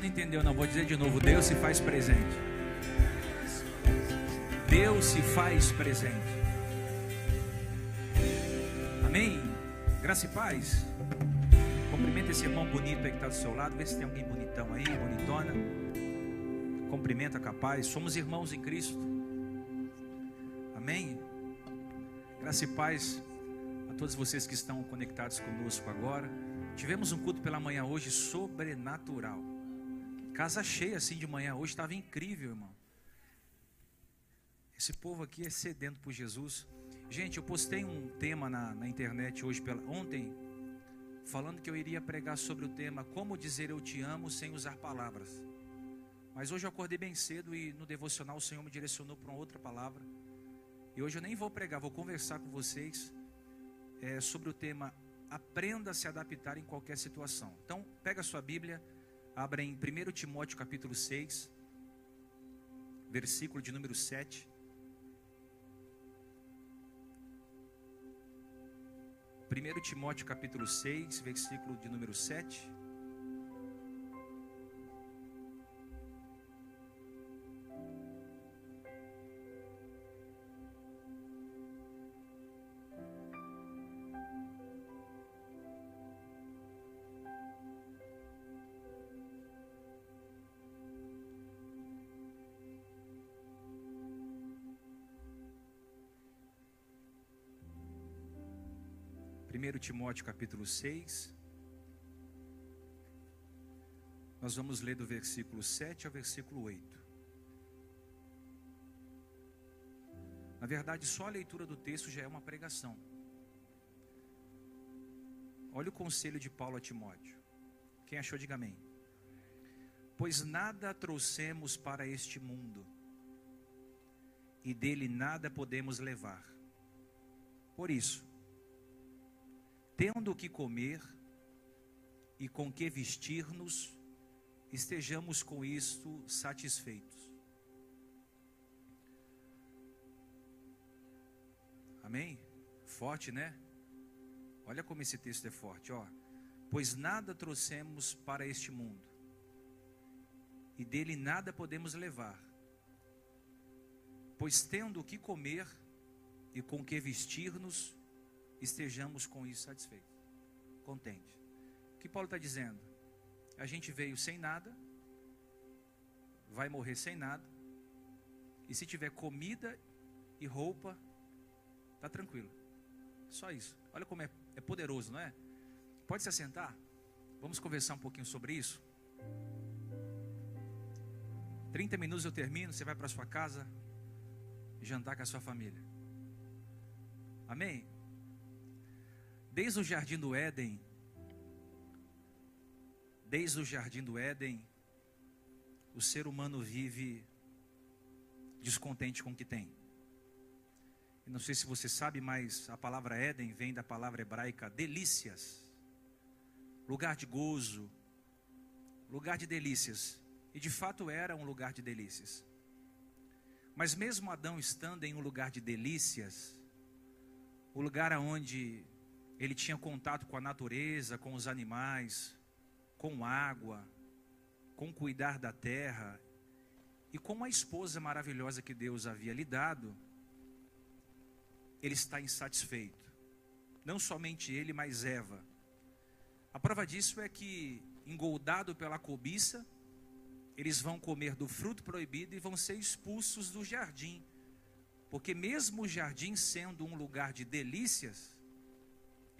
não entendeu, não, vou dizer de novo: Deus se faz presente. Deus se faz presente. Amém? Graça e paz. Cumprimenta esse irmão bonito aí que está do seu lado. Vê se tem alguém bonitão aí, bonitona. Cumprimenta capaz. Somos irmãos em Cristo. Amém? Graça e paz a todos vocês que estão conectados conosco agora. Tivemos um culto pela manhã hoje sobrenatural. Casa cheia assim de manhã hoje, estava incrível, irmão. Esse povo aqui é sedento por Jesus. Gente, eu postei um tema na, na internet hoje, pela, ontem, falando que eu iria pregar sobre o tema Como dizer eu te amo sem usar palavras. Mas hoje eu acordei bem cedo e no devocional o Senhor me direcionou para uma outra palavra. E hoje eu nem vou pregar, vou conversar com vocês é, sobre o tema Aprenda a se adaptar em qualquer situação. Então, pega a sua Bíblia, abra em 1 Timóteo capítulo 6, versículo de número 7. 1 Timóteo capítulo 6, versículo de número 7. Timóteo capítulo 6. Nós vamos ler do versículo 7 ao versículo 8. Na verdade, só a leitura do texto já é uma pregação. Olha o conselho de Paulo a Timóteo. Quem achou, diga amém. Pois nada trouxemos para este mundo, e dele nada podemos levar. Por isso, tendo o que comer e com que vestir-nos, estejamos com isto satisfeitos. Amém? Forte, né? Olha como esse texto é forte, ó. Pois nada trouxemos para este mundo, e dele nada podemos levar. Pois tendo o que comer e com que vestir-nos, estejamos com isso satisfeitos, contentes. O que Paulo está dizendo? A gente veio sem nada, vai morrer sem nada, e se tiver comida e roupa, está tranquilo. Só isso. Olha como é, é poderoso, não é? Pode se assentar? Vamos conversar um pouquinho sobre isso. 30 minutos eu termino, você vai para sua casa jantar com a sua família. Amém? Desde o jardim do Éden, desde o jardim do Éden, o ser humano vive descontente com o que tem. Eu não sei se você sabe, mas a palavra Éden vem da palavra hebraica delícias, lugar de gozo, lugar de delícias. E de fato era um lugar de delícias. Mas mesmo Adão estando em um lugar de delícias, o lugar aonde ele tinha contato com a natureza, com os animais, com água, com cuidar da terra e com a esposa maravilhosa que Deus havia lhe dado, ele está insatisfeito. Não somente ele, mas Eva. A prova disso é que, engoldado pela cobiça, eles vão comer do fruto proibido e vão ser expulsos do jardim. Porque, mesmo o jardim sendo um lugar de delícias,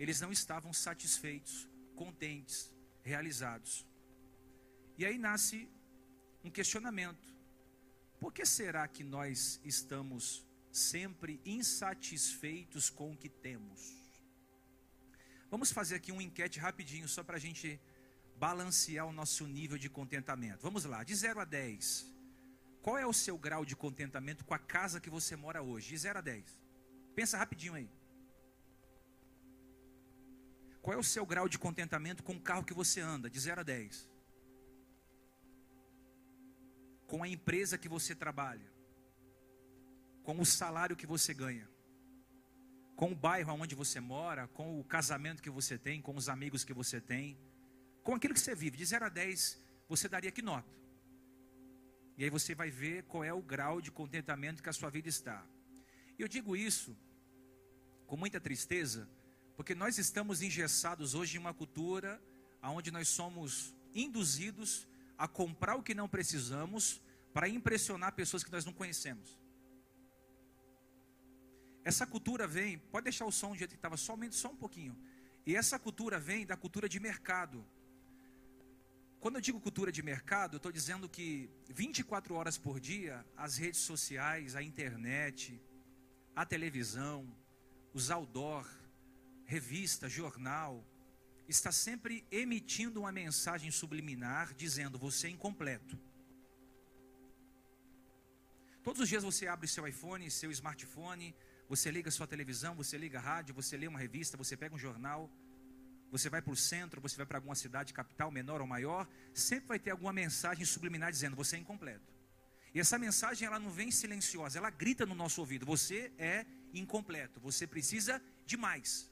eles não estavam satisfeitos, contentes, realizados. E aí nasce um questionamento: por que será que nós estamos sempre insatisfeitos com o que temos? Vamos fazer aqui uma enquete rapidinho, só para a gente balancear o nosso nível de contentamento. Vamos lá, de 0 a 10. Qual é o seu grau de contentamento com a casa que você mora hoje? De 0 a 10. Pensa rapidinho aí. Qual é o seu grau de contentamento com o carro que você anda, de 0 a 10? Com a empresa que você trabalha, com o salário que você ganha, com o bairro onde você mora, com o casamento que você tem, com os amigos que você tem, com aquilo que você vive, de 0 a 10, você daria que nota? E aí você vai ver qual é o grau de contentamento que a sua vida está. Eu digo isso com muita tristeza, porque nós estamos engessados hoje em uma cultura onde nós somos induzidos a comprar o que não precisamos para impressionar pessoas que nós não conhecemos. Essa cultura vem, pode deixar o som do jeito que estava, somente só um pouquinho. E essa cultura vem da cultura de mercado. Quando eu digo cultura de mercado, eu estou dizendo que 24 horas por dia, as redes sociais, a internet, a televisão, os outdoor, revista, jornal, está sempre emitindo uma mensagem subliminar dizendo você é incompleto. Todos os dias você abre seu iPhone, seu smartphone, você liga sua televisão, você liga a rádio, você lê uma revista, você pega um jornal, você vai para o centro, você vai para alguma cidade capital, menor ou maior, sempre vai ter alguma mensagem subliminar dizendo você é incompleto. E essa mensagem ela não vem silenciosa, ela grita no nosso ouvido: você é incompleto, você precisa de mais.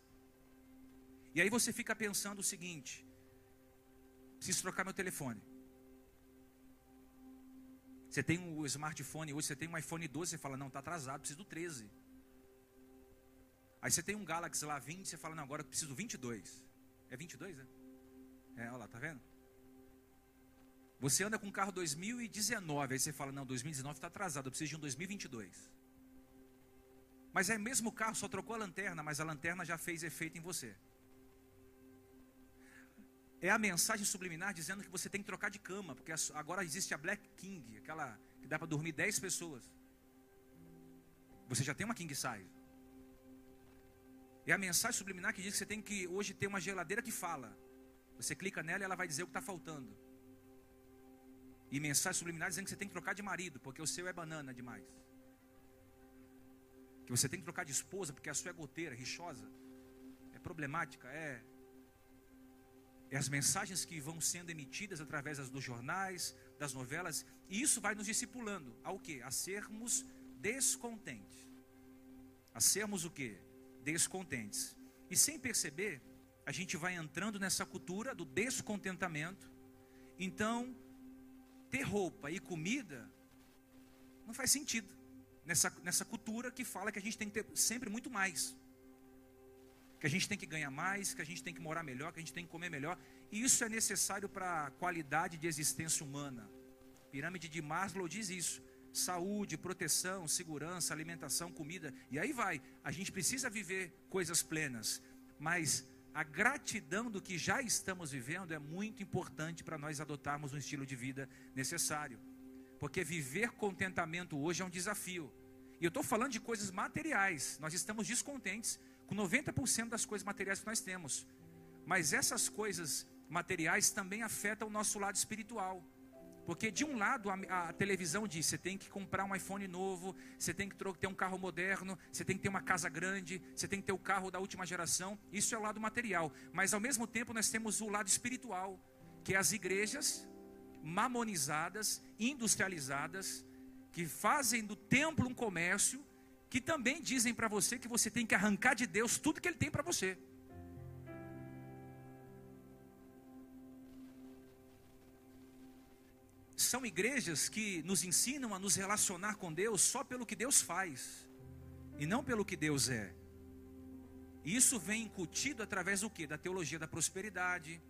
E aí você fica pensando o seguinte: preciso trocar meu telefone. Você tem um smartphone hoje, você tem um iPhone 12, você fala, não, está atrasado, preciso do 13. Aí você tem um Galaxy lá 20, você fala, não, agora preciso do 22. É 22, né? É, olha lá, tá vendo? Você anda com um carro 2019, aí você fala, não, 2019 está atrasado, eu preciso de um 2022. Mas é o mesmo carro, só trocou a lanterna, mas a lanterna já fez efeito em você é a mensagem subliminar dizendo que você tem que trocar de cama, porque agora existe a Black King, aquela que dá para dormir 10 pessoas. Você já tem uma king size. É a mensagem subliminar que diz que você tem que hoje ter uma geladeira que fala. Você clica nela e ela vai dizer o que está faltando. E mensagem subliminar dizendo que você tem que trocar de marido, porque o seu é banana demais. Que você tem que trocar de esposa, porque a sua é goteira, rixosa. É problemática, é é as mensagens que vão sendo emitidas através dos jornais, das novelas, e isso vai nos discipulando ao que? A sermos descontentes. A sermos o que? Descontentes. E sem perceber, a gente vai entrando nessa cultura do descontentamento. Então, ter roupa e comida não faz sentido nessa, nessa cultura que fala que a gente tem que ter sempre muito mais que a gente tem que ganhar mais, que a gente tem que morar melhor, que a gente tem que comer melhor. E isso é necessário para a qualidade de existência humana. Pirâmide de Maslow diz isso. Saúde, proteção, segurança, alimentação, comida. E aí vai. A gente precisa viver coisas plenas. Mas a gratidão do que já estamos vivendo é muito importante para nós adotarmos um estilo de vida necessário. Porque viver contentamento hoje é um desafio. E eu estou falando de coisas materiais. Nós estamos descontentes com 90% das coisas materiais que nós temos. Mas essas coisas materiais também afetam o nosso lado espiritual. Porque de um lado a, a, televisão diz, você tem que comprar um iPhone novo, você tem que ter um carro moderno, você tem que ter uma casa grande, você tem que ter o carro da última geração. Isso é o lado material. Mas ao mesmo tempo nós temos o lado espiritual, que é as igrejas mamonizadas, industrializadas, que fazem do templo um comércio que também dizem para você que você tem que arrancar de Deus tudo que Ele tem para você. São igrejas que nos ensinam a nos relacionar com Deus só pelo que Deus faz e não pelo que Deus é. E isso vem incutido através do que? Da teologia da prosperidade,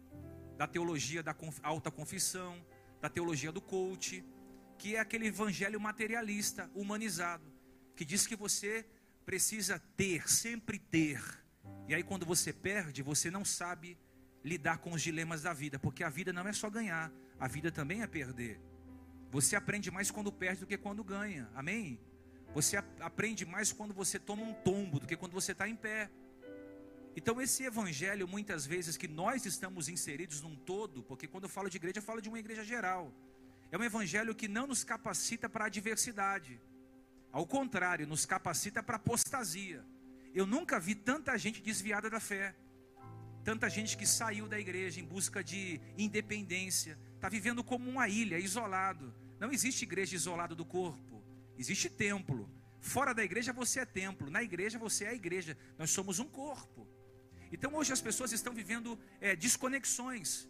da teologia da alta confissão, da teologia do coach, que é aquele evangelho materialista, humanizado que diz que você precisa ter, sempre ter. E aí quando você perde, você não sabe lidar com os dilemas da vida, porque a vida não é só ganhar, a vida também é perder. Você aprende mais quando perde do que quando ganha. Amém? Você aprende mais quando você toma um tombo do que quando você está em pé. Então, esse evangelho, muitas vezes, que nós estamos inseridos num todo, porque quando eu falo de igreja, eu falo de uma igreja geral. É um evangelho que não nos capacita para a adversidade. Ao contrário, nos capacita para apostasia. Eu nunca vi tanta gente desviada da fé. Tanta gente que saiu da igreja em busca de independência, está vivendo como uma ilha, isolado. Não existe igreja isolada do corpo, existe templo. Fora da igreja você é templo, na igreja você é a igreja. Nós somos um corpo. Então hoje as pessoas estão vivendo é, desconexões.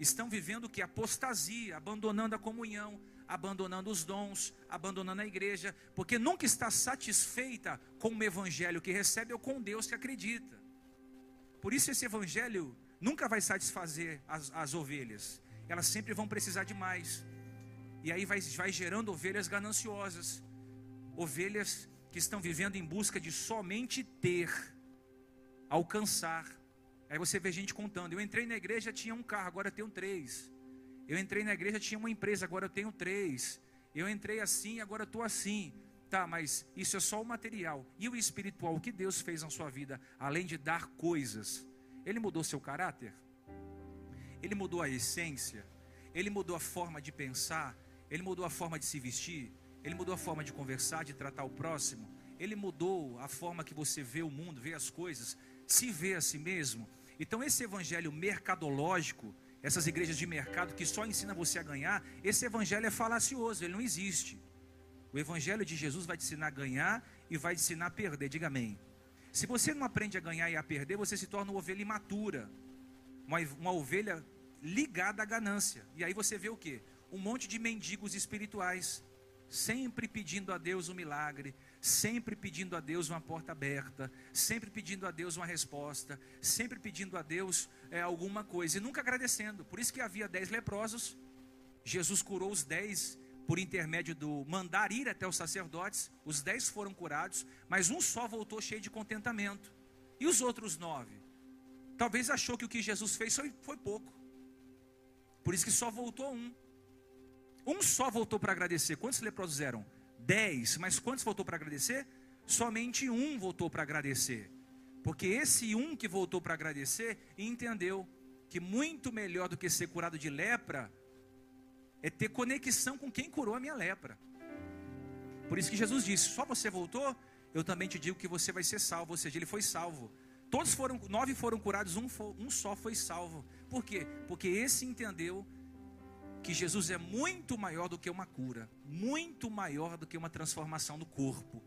estão vivendo que apostasia, abandonando a comunhão, abandonando os dons, abandonando a igreja, porque nunca está satisfeita com o evangelho que recebe ou com Deus que acredita. Por isso esse evangelho nunca vai satisfazer as, as ovelhas, elas sempre vão precisar de mais. E aí vai, vai gerando ovelhas gananciosas, ovelhas que estão vivendo em busca de somente ter, alcançar. Aí você vê gente contando: eu entrei na igreja, tinha um carro, agora tenho três. Eu entrei na igreja, tinha uma empresa, agora eu tenho três. Eu entrei assim, agora estou assim. Tá, mas isso é só o material. E o espiritual, o que Deus fez na sua vida, além de dar coisas? Ele mudou seu caráter? Ele mudou a essência? Ele mudou a forma de pensar? Ele mudou a forma de se vestir? Ele mudou a forma de conversar, de tratar o próximo? Ele mudou a forma que você vê o mundo, vê as coisas, se vê a si mesmo? Então, esse evangelho mercadológico, essas igrejas de mercado que só ensina você a ganhar, esse evangelho é falacioso, ele não existe. O evangelho de Jesus vai te ensinar a ganhar e vai te ensinar a perder, diga amém. Se você não aprende a ganhar e a perder, você se torna uma ovelha imatura, uma, uma ovelha ligada à ganância. E aí você vê o que? Um monte de mendigos espirituais, sempre pedindo a Deus um milagre, sempre pedindo a Deus uma porta aberta, sempre pedindo a Deus uma resposta, sempre pedindo a Deus é, alguma coisa e nunca agradecendo. Por isso que havia dez leprosos, Jesus curou os dez por intermédio do mandar ir até os sacerdotes, os dez foram curados, mas um só voltou cheio de contentamento. E os outros nove? Talvez achou que o que Jesus fez foi, pouco. Por isso que só voltou um. Um só voltou para agradecer. Quantos leprosos eram? Dez. Mas quantos voltou para agradecer? Somente um voltou para agradecer. Porque esse um que voltou para agradecer entendeu que muito melhor do que ser curado de lepra é ter conexão com quem curou a minha lepra. Por isso que Jesus disse: só você voltou, eu também te digo que você vai ser salvo. Ou seja, ele foi salvo. Todos foram, nove foram curados, um, um só foi salvo. Por quê? Porque esse entendeu que Jesus é muito maior do que uma cura, muito maior do que uma transformação do corpo.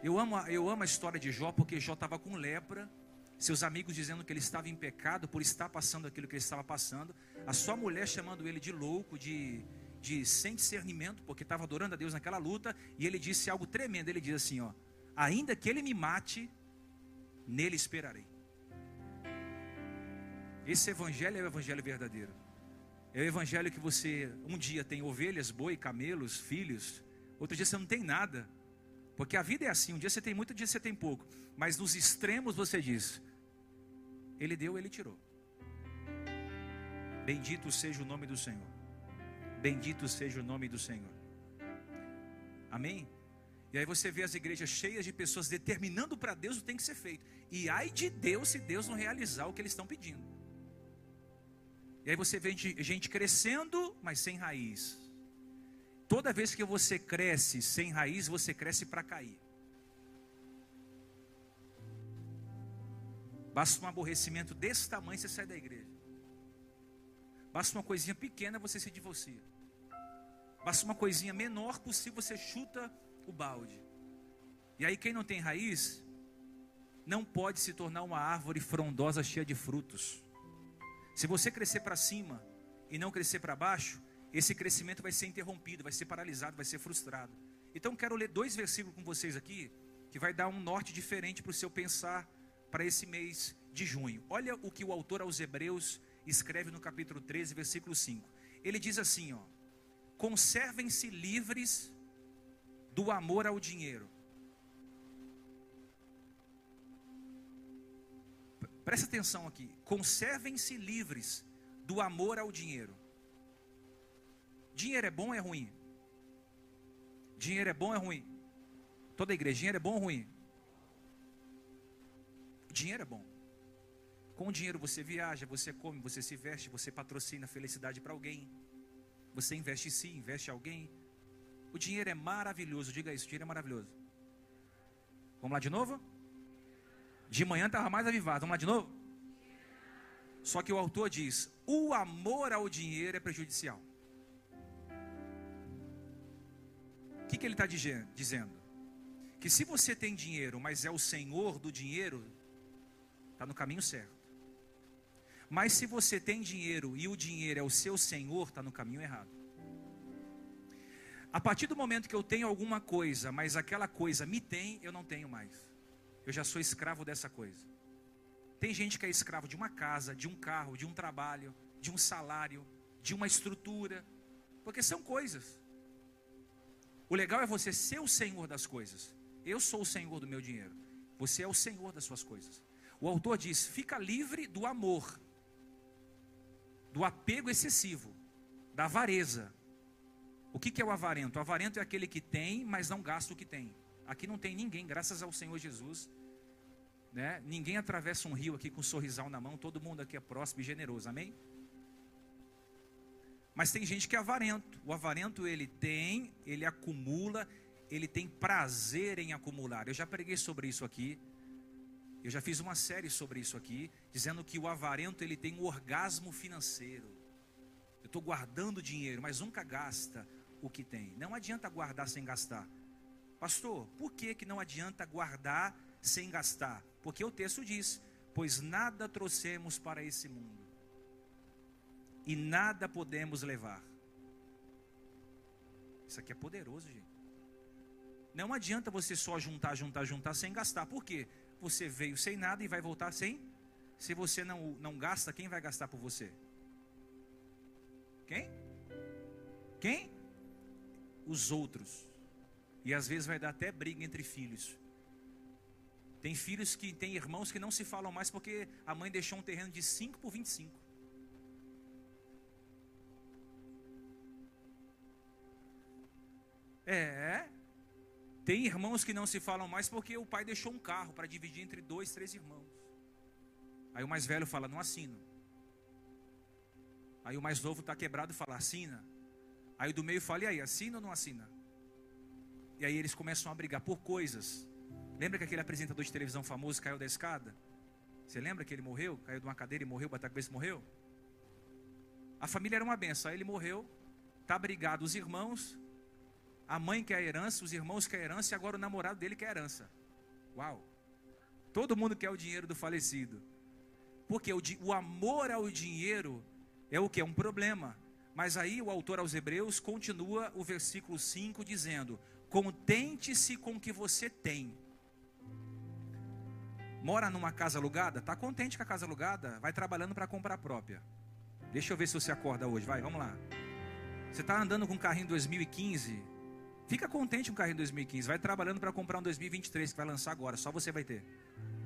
Eu amo, eu amo a história de Jó, porque Jó estava com lepra, seus amigos dizendo que ele estava em pecado por estar passando aquilo que ele estava passando, a sua mulher chamando ele de louco, de, de sem discernimento, porque estava adorando a Deus naquela luta, e ele disse algo tremendo: ele diz assim: ó, ainda que ele me mate, nele esperarei. Esse evangelho é o evangelho verdadeiro. É o evangelho que você um dia tem ovelhas, boi, camelos, filhos, outro dia você não tem nada. Porque a vida é assim, um dia você tem muito, outro dia você tem pouco. Mas nos extremos você diz: Ele deu, ele tirou. Bendito seja o nome do Senhor. Bendito seja o nome do Senhor. Amém? E aí você vê as igrejas cheias de pessoas determinando para Deus o que tem que ser feito. E ai de Deus se Deus não realizar o que eles estão pedindo. E aí você vê gente crescendo, mas sem raiz. Toda vez que você cresce sem raiz, você cresce para cair. Basta um aborrecimento desse tamanho, você sai da igreja. Basta uma coisinha pequena, você se divorcia. Basta uma coisinha menor possível, você chuta o balde. E aí, quem não tem raiz, não pode se tornar uma árvore frondosa cheia de frutos. Se você crescer para cima e não crescer para baixo, esse crescimento vai ser interrompido, vai ser paralisado, vai ser frustrado. Então quero ler dois versículos com vocês aqui, que vai dar um norte diferente para o seu pensar para esse mês de junho. Olha o que o autor aos Hebreus escreve no capítulo 13, versículo 5. Ele diz assim, ó: Conservem-se livres do amor ao dinheiro Presta atenção aqui. Conservem-se livres do amor ao dinheiro. Dinheiro é bom ou é ruim? Dinheiro é bom ou é ruim? Toda igreja, dinheiro é bom ou ruim? Dinheiro é bom. Com o dinheiro você viaja, você come, você se veste, você patrocina felicidade para alguém. Você investe em si, investe em alguém. O dinheiro é maravilhoso, diga isso, o dinheiro é maravilhoso. Vamos lá de novo? De manhã estava mais avivado. Vamos lá de novo? Só que o autor diz: o amor ao dinheiro é prejudicial. O que, que ele está dizendo? Que se você tem dinheiro, mas é o senhor do dinheiro, está no caminho certo. Mas se você tem dinheiro e o dinheiro é o seu senhor, está no caminho errado. A partir do momento que eu tenho alguma coisa, mas aquela coisa me tem, eu não tenho mais. Eu já sou escravo dessa coisa. Tem gente que é escravo de uma casa, de um carro, de um trabalho, de um salário, de uma estrutura, porque são coisas. O legal é você ser o senhor das coisas. Eu sou o senhor do meu dinheiro. Você é o senhor das suas coisas. O autor diz: fica livre do amor, do apego excessivo, da avareza. O que, é o avarento? O avarento é aquele que tem, mas não gasta o que tem. Aqui não tem ninguém, graças ao Senhor Jesus. Né? Ninguém atravessa um rio aqui com um sorrisal na mão, todo mundo aqui é próximo e generoso, amém? Mas tem gente que é avarento. O avarento ele tem, ele acumula, ele tem prazer em acumular. Eu já preguei sobre isso aqui. Eu já fiz uma série sobre isso aqui, dizendo que o avarento ele tem um orgasmo financeiro. Eu estou guardando dinheiro, mas nunca gasta o que tem. Não adianta guardar sem gastar. Pastor, por que, que não adianta guardar sem gastar? Porque o texto diz: Pois nada trouxemos para esse mundo, e nada podemos levar. Isso aqui é poderoso, gente. Não adianta você só juntar, juntar, juntar sem gastar. Por quê? Você veio sem nada e vai voltar sem. Se você não, não gasta, quem vai gastar por você? Quem? Quem? Os outros. E às vezes vai dar até briga entre filhos. Tem filhos que têm irmãos que não se falam mais porque a mãe deixou um terreno de 5 por 25. É, tem irmãos que não se falam mais porque o pai deixou um carro para dividir entre dois, três irmãos. Aí o mais velho fala, não assino. Aí o mais novo está quebrado e fala, assina. Aí o do meio fala, e aí, assina ou não assina? E aí eles começam a brigar por coisas. Lembra que aquele apresentador de televisão famoso caiu da escada? Você lembra que ele morreu? Caiu de uma cadeira e morreu, bateu a cabeça e morreu? A família era uma benção. Aí ele morreu, está brigado os irmãos, a mãe quer a herança, os irmãos querem a herança e agora o namorado dele quer a herança. Uau! Todo mundo quer o dinheiro do falecido. Porque o, o amor ao dinheiro é o que? É um problema. Mas aí o autor aos Hebreus continua o versículo 5 dizendo: Contente-se com o que você tem. Mora numa casa alugada? Está contente com a casa alugada? Vai trabalhando para comprar a própria. Deixa eu ver se você acorda hoje. Vai, vamos lá. Você está andando com um carrinho 2015? Fica contente com o carrinho 2015. Vai trabalhando para comprar um 2023 que vai lançar agora. Só você vai ter.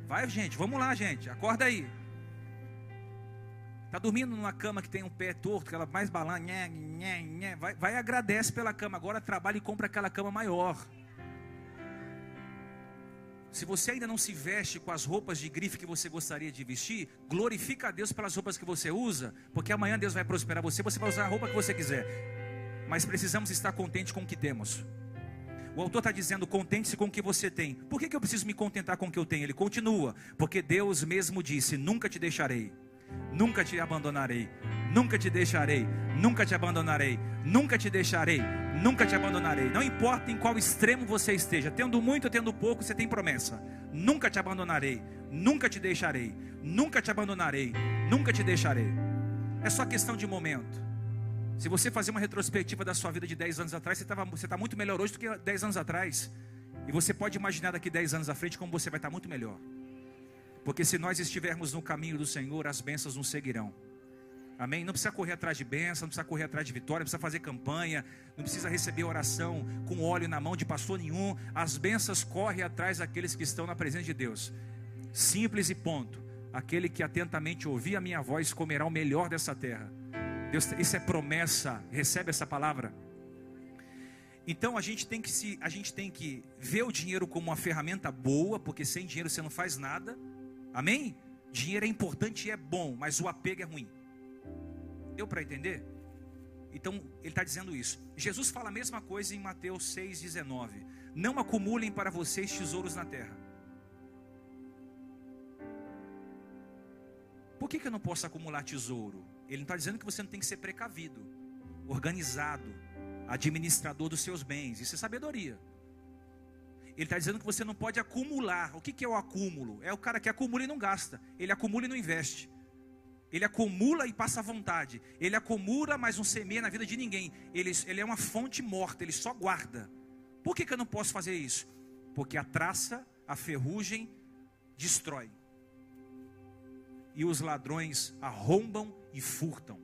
Vai, gente. Vamos lá, gente. Acorda aí. Está dormindo numa cama que tem um pé torto, aquela mais balã, nhé, nhé, nhé. Vai, vai agradece pela cama. Agora trabalha e compra aquela cama maior. Se você ainda não se veste com as roupas de grife que você gostaria de vestir, glorifica a Deus pelas roupas que você usa, porque amanhã Deus vai prosperar você, você vai usar a roupa que você quiser. Mas precisamos estar contente com o que temos. O autor está dizendo: contente-se com o que você tem. Por que, que eu preciso me contentar com o que eu tenho? Ele continua: porque Deus mesmo disse: nunca te deixarei nunca te abandonarei, nunca te deixarei, nunca te abandonarei, nunca te deixarei, nunca te abandonarei. Não importa em qual extremo você esteja, tendo muito ou tendo pouco, você tem promessa. Nunca te abandonarei, nunca te deixarei, nunca te abandonarei, nunca te deixarei. É só questão de momento. Se você fazer uma retrospectiva da sua vida de 10 anos atrás, você está muito melhor hoje do que 10 anos atrás. E você pode imaginar daqui 10 anos à frente como você vai estar muito melhor. Porque se nós estivermos no caminho do Senhor, as bênçãos nos seguirão. Amém? Não precisa correr atrás de bênção, não precisa correr atrás de vitória, não precisa fazer campanha, não precisa receber oração com óleo na mão de pastor nenhum. As bênçãos correm atrás daqueles que estão na presença de Deus. Simples e ponto. Aquele que atentamente ouvir a minha voz comerá o melhor dessa terra. Deus, isso é promessa. Recebe essa palavra. Então a gente tem que se, a gente tem que ver o dinheiro como uma ferramenta boa, porque sem dinheiro você não faz nada. Amém? Dinheiro é importante e é bom, mas o apego é ruim. Deu para entender? Então, ele está dizendo isso. Jesus fala a mesma coisa em Mateus 6,19: Não acumulem para vocês tesouros na terra. Por que, que eu não posso acumular tesouro? Ele não está dizendo que você não tem que ser precavido, organizado, administrador dos seus bens. Isso é sabedoria. Ele está dizendo que você não pode acumular. O que, que é o acúmulo? É o cara que acumula e não gasta. Ele acumula e não investe. Ele acumula e passa vontade. Ele acumula, mas não semeia na vida de ninguém. Ele, ele é uma fonte morta, ele só guarda. Por que, que eu não posso fazer isso? Porque a traça, a ferrugem, destrói. E os ladrões arrombam e furtam.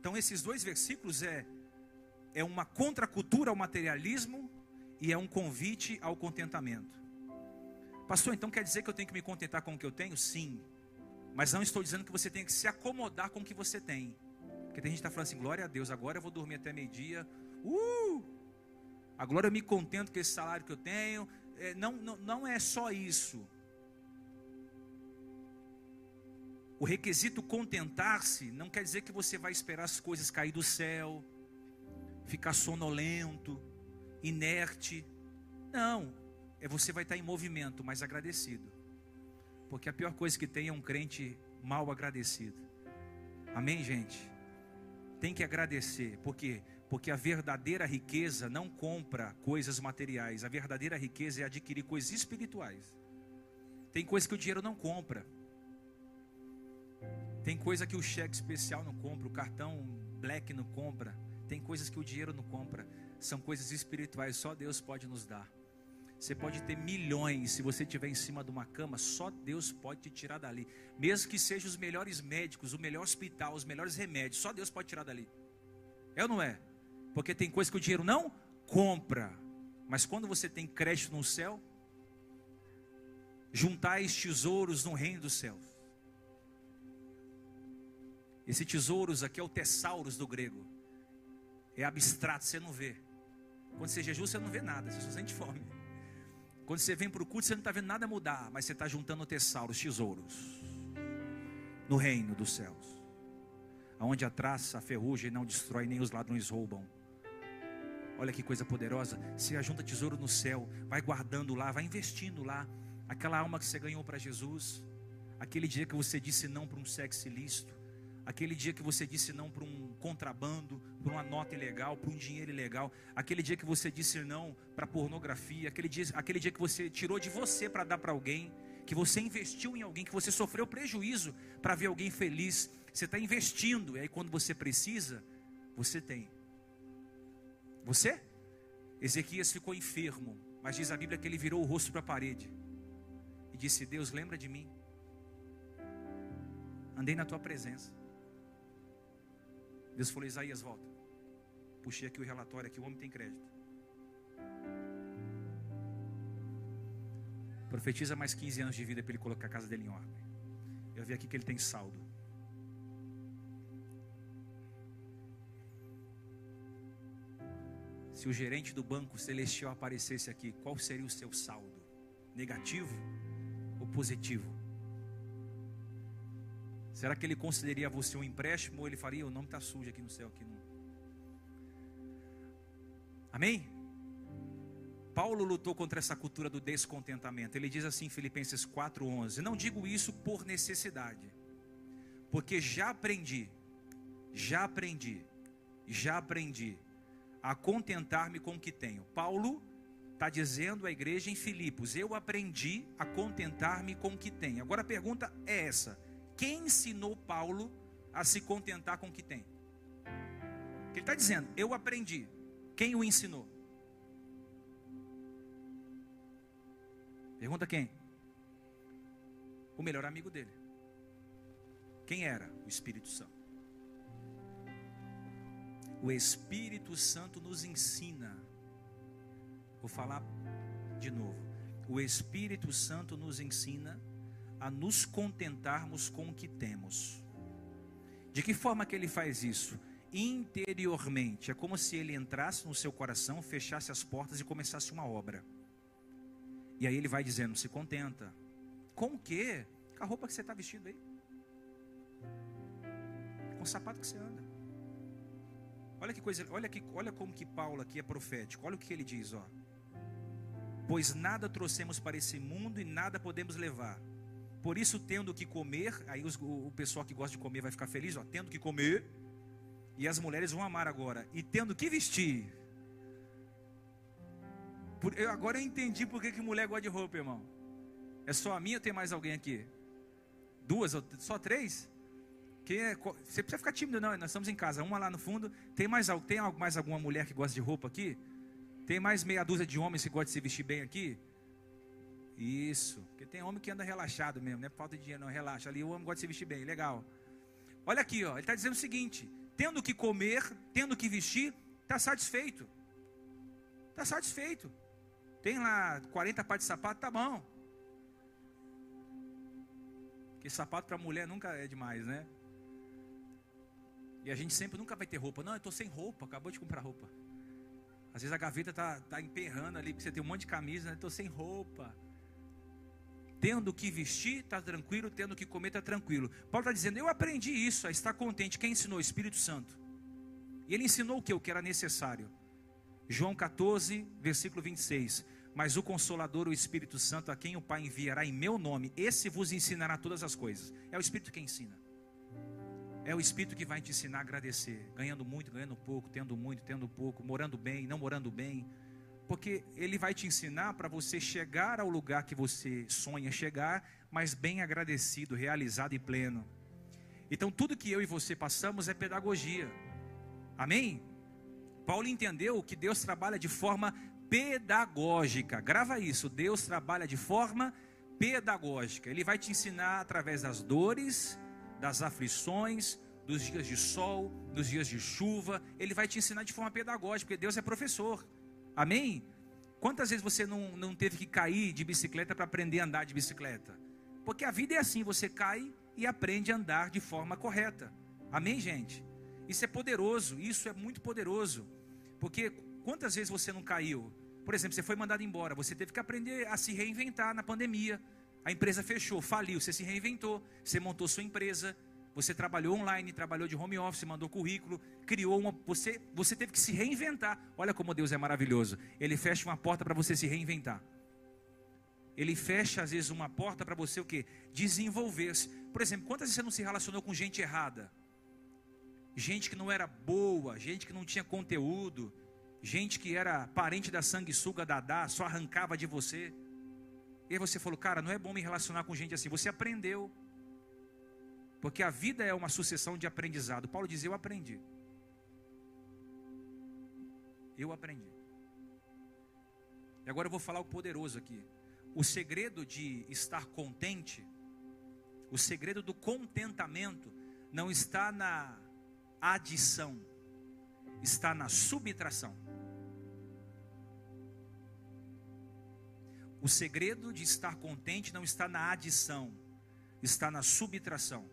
Então, esses dois versículos é, é uma contracultura ao materialismo e é um convite ao contentamento. Pastor, então quer dizer que eu tenho que me contentar com o que eu tenho? Sim. Mas não estou dizendo que você tem que se acomodar com o que você tem. Porque tem gente que está falando assim, glória a Deus, agora eu vou dormir até meio-dia. Uh! Agora eu me contento com esse salário que eu tenho. É, não, não, não é só isso. O requisito contentar-se não quer dizer que você vai esperar as coisas cair do céu, ficar sonolento, inerte. Não, é você vai estar em movimento, mas agradecido. Porque a pior coisa que tem é um crente mal agradecido. Amém, gente? Tem que agradecer, porque porque a verdadeira riqueza não compra coisas materiais, a verdadeira riqueza é adquirir coisas espirituais. Tem coisa que o dinheiro não compra. Tem coisa que o cheque especial não compra, o cartão black não compra. Tem coisas que o dinheiro não compra. São coisas espirituais, só Deus pode nos dar. Você pode ter milhões, se você estiver em cima de uma cama, só Deus pode te tirar dali. Mesmo que sejam os melhores médicos, o melhor hospital, os melhores remédios, só Deus pode tirar dali. É ou não é? Porque tem coisa que o dinheiro não compra. Mas quando você tem crédito no céu, juntais tesouros no reino dos céus. Esse tesouros aqui é o tesauros do grego. É abstrato, você não vê. Quando você jejua, você não vê nada, você só sente fome. Quando você vem para o culto, você não está vendo nada mudar, mas você está juntando tesauros, tesouros, no reino dos céus, aonde a traça, a ferrugem não destrói, nem os ladrões roubam. Olha que coisa poderosa. Você ajunta tesouro no céu, vai guardando lá, vai investindo lá. Aquela alma que você ganhou para Jesus, aquele dia que você disse não para um sexo ilícito, aquele dia que você disse não para um contrabando, para uma nota ilegal, para um dinheiro ilegal, aquele dia que você disse não para pornografia, aquele dia, aquele dia que você tirou de você para dar para alguém, que você investiu em alguém, que você sofreu prejuízo para ver alguém feliz, você está investindo, e aí quando você precisa, você tem. Você? Ezequias ficou enfermo, mas diz a Bíblia que ele virou o rosto para a parede e disse: Deus, lembra de mim. Andei na tua presença. Deus falou: Isaías, volta. Puxei aqui o relatório, aqui o homem tem crédito. Profetiza mais 15 anos de vida para ele colocar a casa dele em ordem. Eu vi aqui que ele tem saldo. Se o gerente do banco celestial aparecesse aqui, qual seria o seu saldo? Negativo ou positivo? Será que ele consideraria você um empréstimo ou ele faria o nome está sujo aqui no céu aqui não? Amém? Paulo lutou contra essa cultura do descontentamento. Ele diz assim em Filipenses 4:11: Não digo isso por necessidade, porque já aprendi, já aprendi, já aprendi a contentar-me com o que tenho. Paulo está dizendo à igreja em Filipos: Eu aprendi a contentar-me com o que tenho. Agora a pergunta é essa: quem ensinou Paulo a se contentar com o que tem? Ele está dizendo, eu aprendi. Quem o ensinou? Pergunta quem? O melhor amigo dele. Quem era? O Espírito Santo. O Espírito Santo nos ensina. Vou falar de novo. O Espírito Santo nos ensina a nos contentarmos com o que temos. De que forma que ele faz isso? Interiormente, é como se ele entrasse no seu coração, fechasse as portas e começasse uma obra. E aí ele vai dizendo: se contenta. Com o quê? Com a roupa que você está vestido aí. Com o sapato que você anda. Olha que coisa, olha, que, olha como que Paulo aqui é profético. Olha o que ele diz, ó. Pois nada trouxemos para esse mundo e nada podemos levar. Por isso, tendo que comer, aí os, o, pessoal que gosta de comer vai ficar feliz, ó, tendo que comer, e as mulheres vão amar agora, e tendo que vestir. Por, eu, agora eu entendi por que, que mulher gosta de roupa, irmão. É só a minha ou tem mais alguém aqui? Duas? Só três? Quem é, você precisa ficar tímido, não. Nós estamos em casa. Uma lá no fundo. Tem mais, tem mais alguma mulher que gosta de roupa aqui? Tem mais meia dúzia de homens que gostam de se vestir bem aqui? Isso. Porque tem homem que anda relaxado mesmo, não é falta de dinheiro, não. Relaxa. Ali o homem gosta de se vestir bem. Legal. Olha aqui, ó. Ele está dizendo o seguinte: tendo que comer, tendo que vestir, está satisfeito. Está satisfeito. Tem lá 40 pares de sapato, tá bom. Porque sapato para mulher nunca é demais, né? E a gente sempre nunca vai ter roupa. Não, eu estou sem roupa, acabou de comprar roupa. Às vezes a gaveta tá, tá emperrando ali, porque você tem um monte de camisa, né? Estou sem roupa. Tendo que vestir, está tranquilo, tendo que comer, está tranquilo. Paulo está dizendo, eu aprendi isso, a estar contente. Quem ensinou? O Espírito Santo. E ele ensinou o que? O que era necessário. João 14, versículo 26. Mas o Consolador, o Espírito Santo, a quem o Pai enviará em meu nome, esse vos ensinará todas as coisas. É o Espírito que ensina. É o Espírito que vai te ensinar a agradecer, ganhando muito, ganhando pouco, tendo muito, tendo pouco, morando bem, não morando bem. Porque ele vai te ensinar para você chegar ao lugar que você sonha chegar, mas bem agradecido, realizado e pleno. Então, tudo que eu e você passamos é pedagogia. Amém? Paulo entendeu que Deus trabalha de forma pedagógica. Grava isso, Deus trabalha de forma pedagógica. Ele vai te ensinar através das dores, das aflições, dos dias de sol, dos dias de chuva. Ele vai te ensinar de forma pedagógica, porque Deus é professor. Amém? Quantas vezes você não, não teve que cair de bicicleta para aprender a andar de bicicleta? Porque a vida é assim, você cai e aprende a andar de forma correta. Amém, gente? Isso é poderoso, isso é muito poderoso. Porque quantas vezes você não caiu? Por exemplo, você foi mandado embora, você teve que aprender a se reinventar na pandemia. A empresa fechou, faliu, você se reinventou, você montou sua empresa, você trabalhou online, trabalhou de home office, mandou currículo, criou uma. Você, você teve que se reinventar. Olha como Deus é maravilhoso. Ele fecha uma porta para você se reinventar. Ele fecha, às vezes, uma porta para você o quê? Desenvolver-se. Por exemplo, quantas vezes você não se relacionou com gente errada? Gente que não era boa, gente que não tinha conteúdo, gente que era parente da sanguessuga Dadá, só arrancava de você. E aí você falou, cara, não é bom me relacionar com gente assim. Você aprendeu. Porque a vida é uma sucessão de aprendizado. Paulo diz: Eu aprendi. Eu aprendi. E agora eu vou falar o poderoso aqui. O segredo de estar contente, o segredo do contentamento, não está na adição, está na subtração. O segredo de estar contente não está na adição, está na subtração.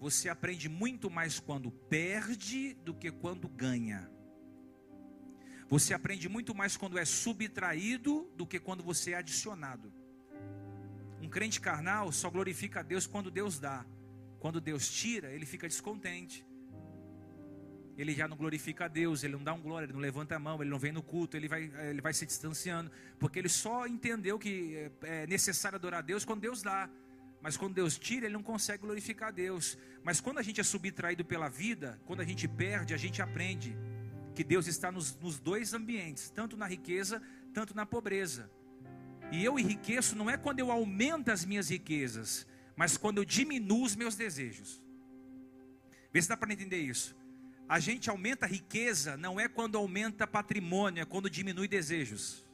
Você aprende muito mais quando perde do que quando ganha. Você aprende muito mais quando é subtraído do que quando você é adicionado. Um crente carnal só glorifica a Deus quando Deus dá. Quando Deus tira, ele fica descontente ele já não glorifica a Deus, ele não dá um glória, ele não levanta a mão, ele não vem no culto, ele vai, ele vai se distanciando, porque ele só entendeu que é, é necessário adorar a Deus quando Deus dá. Mas quando Deus tira, ele não consegue glorificar Deus. Mas quando a gente é subtraído pela vida, quando a gente perde, a gente aprende que Deus está nos, nos dois ambientes, tanto na riqueza, tanto na pobreza. E eu enriqueço não é quando eu aumento as minhas riquezas, mas quando eu diminuo os meus desejos. Vê se dá para entender isso. A gente aumenta a riqueza não é quando aumenta patrimônio, é quando diminui desejos.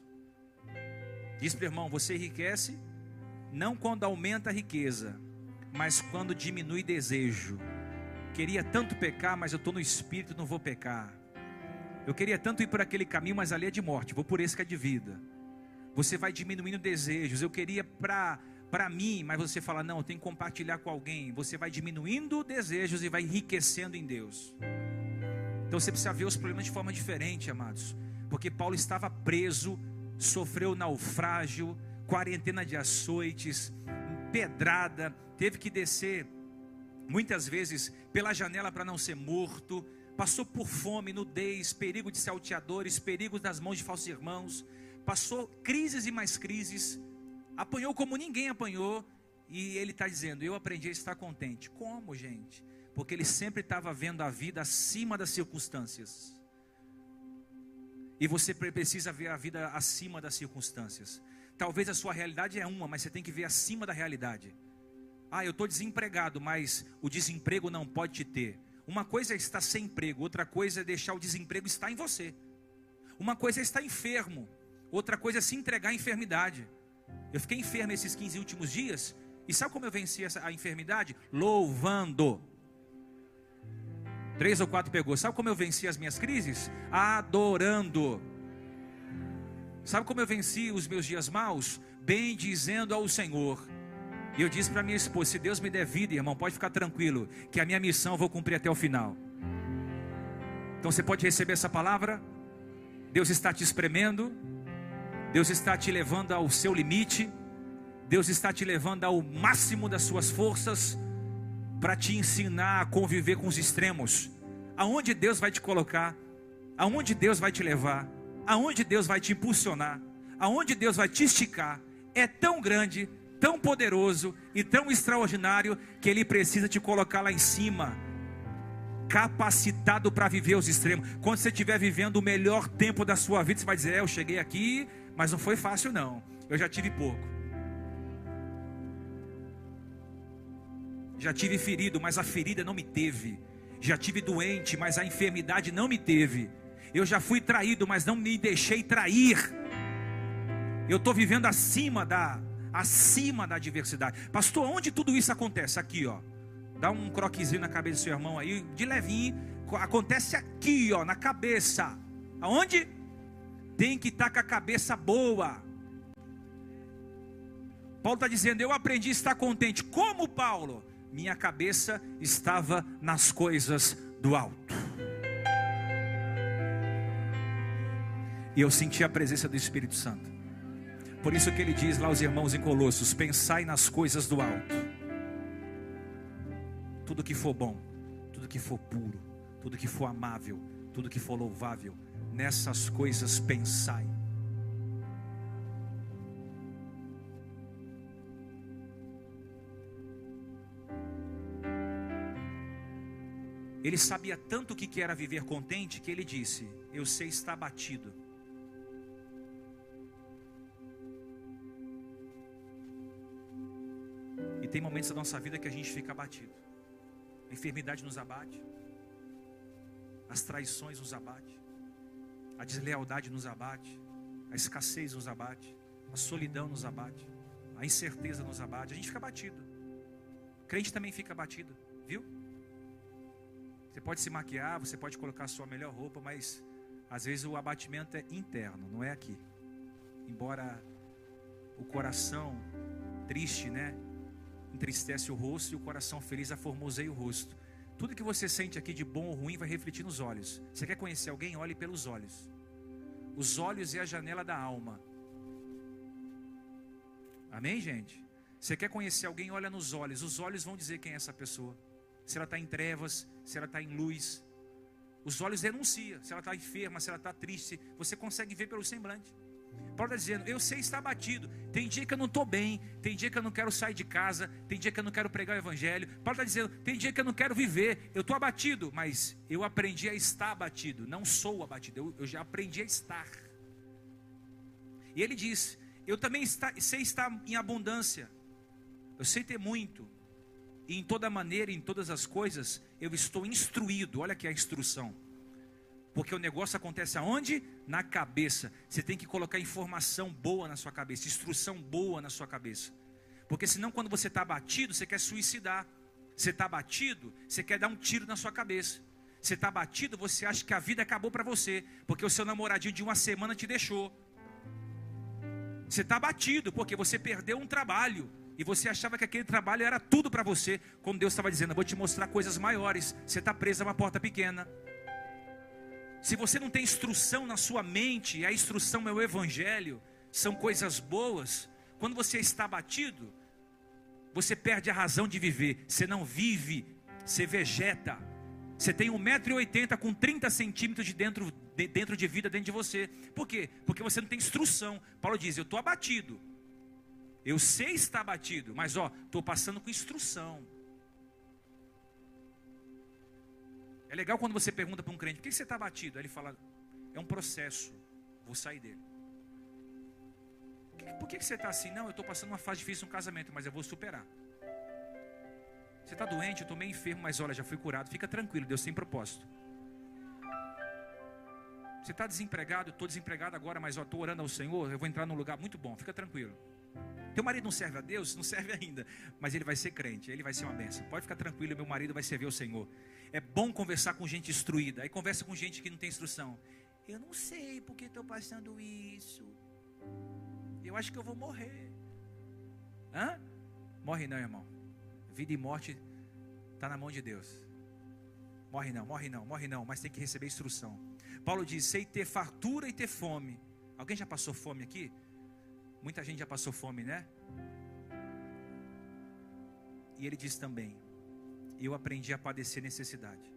Diz para irmão, você enriquece não quando aumenta a riqueza, mas quando diminui desejo. Queria tanto pecar, mas eu estou no espírito, não vou pecar. Eu queria tanto ir por aquele caminho, mas ali é de morte, vou por esse que é de vida. Você vai diminuindo desejos. Eu queria para para mim, mas você fala, não, eu tenho que compartilhar com alguém. Você vai diminuindo desejos e vai enriquecendo em Deus. Então você precisa ver os problemas de forma diferente, amados. Porque Paulo estava preso, sofreu naufrágio, quarentena de açoites, pedrada, teve que descer muitas vezes pela janela para não ser morto, passou por fome, nudez, perigo de salteadores, perigos nas mãos de falsos irmãos, passou crises e mais crises, apanhou como ninguém apanhou, e ele está dizendo: Eu aprendi a estar contente. Como, gente? porque ele sempre estava vendo a vida acima das circunstâncias. E você precisa ver a vida acima das circunstâncias. Talvez a sua realidade é uma, mas você tem que ver acima da realidade. Ah, eu estou desempregado, mas o desemprego não pode te ter. Uma coisa é estar sem emprego, outra coisa é deixar o desemprego estar em você. Uma coisa é estar enfermo, outra coisa é se entregar à enfermidade. Eu fiquei enfermo esses 15 últimos dias, e sabe como eu venci essa, a enfermidade? Louvando. Três ou quatro pegou. Sabe como eu venci as minhas crises? Adorando. Sabe como eu venci os meus dias maus? Bem dizendo ao Senhor. E eu disse para minha esposa: se Deus me der vida, irmão, pode ficar tranquilo, que a minha missão eu vou cumprir até o final. Então você pode receber essa palavra. Deus está te espremendo. Deus está te levando ao seu limite. Deus está te levando ao máximo das suas forças para te ensinar a conviver com os extremos. Aonde Deus vai te colocar? Aonde Deus vai te levar? Aonde Deus vai te impulsionar? Aonde Deus vai te esticar? É tão grande, tão poderoso e tão extraordinário que Ele precisa te colocar lá em cima, capacitado para viver os extremos. Quando você estiver vivendo o melhor tempo da sua vida, você vai dizer: é, Eu cheguei aqui, mas não foi fácil, não. Eu já tive pouco. Já tive ferido, mas a ferida não me teve. Já tive doente, mas a enfermidade não me teve. Eu já fui traído, mas não me deixei trair. Eu estou vivendo acima da acima da adversidade. Pastor, onde tudo isso acontece? Aqui, ó. Dá um croquezinho na cabeça do seu irmão aí, de levinho. Acontece aqui, ó, na cabeça. Aonde? Tem que estar tá com a cabeça boa. Paulo está dizendo: Eu aprendi a estar contente. Como Paulo? minha cabeça estava nas coisas do alto. E eu senti a presença do Espírito Santo. Por isso que ele diz lá aos irmãos em Colossos: pensai nas coisas do alto. Tudo que for bom, tudo que for puro, tudo que for amável, tudo que for louvável, nessas coisas pensai. Ele sabia tanto o que era viver contente que ele disse: Eu sei estar batido. Tem momentos da nossa vida que a gente fica abatido. A enfermidade nos abate, as traições nos abate, a deslealdade nos abate, a escassez nos abate, a solidão nos abate, a incerteza nos abate. A gente fica abatido. crente também fica abatido, viu? Você pode se maquiar, você pode colocar a sua melhor roupa, mas às vezes o abatimento é interno, não é aqui. Embora o coração triste, né, entristece o rosto e o coração feliz aformoseia o rosto. Tudo que você sente aqui de bom ou ruim vai refletir nos olhos. Você quer conhecer alguém? Olhe pelos olhos. Os olhos é a janela da alma. Amém, gente? Você quer conhecer alguém? Olha nos olhos. Os olhos vão dizer quem é essa pessoa se ela está em trevas, se ela está em luz. Os olhos denunciam, se ela está enferma, se ela está triste, você consegue ver pelo semblante. Paulo está dizendo: Eu sei estar batido. Tem dia que eu não estou bem, tem dia que eu não quero sair de casa, tem dia que eu não quero pregar o Evangelho. Paulo está dizendo: Tem dia que eu não quero viver, eu estou abatido, mas eu aprendi a estar abatido, não sou abatido, eu, eu já aprendi a estar. E ele diz: Eu também está, sei estar em abundância, eu sei ter muito, e em toda maneira, em todas as coisas, eu estou instruído. Olha aqui a instrução. Porque o negócio acontece aonde? Na cabeça. Você tem que colocar informação boa na sua cabeça, instrução boa na sua cabeça. Porque senão, quando você está batido, você quer suicidar. Você está batido, você quer dar um tiro na sua cabeça. Você está batido, você acha que a vida acabou para você, porque o seu namoradinho de uma semana te deixou. Você está batido, porque você perdeu um trabalho, e você achava que aquele trabalho era tudo para você, como Deus estava dizendo: Eu vou te mostrar coisas maiores. Você está preso a uma porta pequena. Se você não tem instrução na sua mente, a instrução é o Evangelho, são coisas boas. Quando você está batido, você perde a razão de viver. Você não vive, você vegeta. Você tem 1,80m com 30 centímetros de dentro, de dentro de vida dentro de você. Por quê? Porque você não tem instrução. Paulo diz: Eu estou abatido. Eu sei estar batido, mas ó, estou passando com instrução. É legal quando você pergunta para um crente, por que você está batido? Aí ele fala, é um processo. Vou sair dele. Por que, você está assim? Não, eu estou passando uma fase difícil no casamento, mas eu vou superar. Você está doente, eu estou meio enfermo, mas olha, já fui curado. Fica tranquilo, Deus tem propósito. Você está desempregado, estou desempregado agora, mas estou orando ao Senhor, eu vou entrar num lugar muito bom, fica tranquilo. Teu marido não serve a Deus? Não serve ainda, mas ele vai ser crente, ele vai ser uma benção. Pode ficar tranquilo, meu marido vai servir ao Senhor. É bom conversar com gente instruída, aí conversa com gente que não tem instrução. Eu não sei porque estou passando isso. Eu acho que eu vou morrer. Hã? Morre não, irmão. Vida e morte está na mão de Deus. Morre não, morre não, morre não, mas tem que receber instrução. Paulo diz: sei ter fartura e ter fome. Alguém já passou fome aqui? Muita gente já passou fome, né? E ele diz também: eu aprendi a padecer necessidade.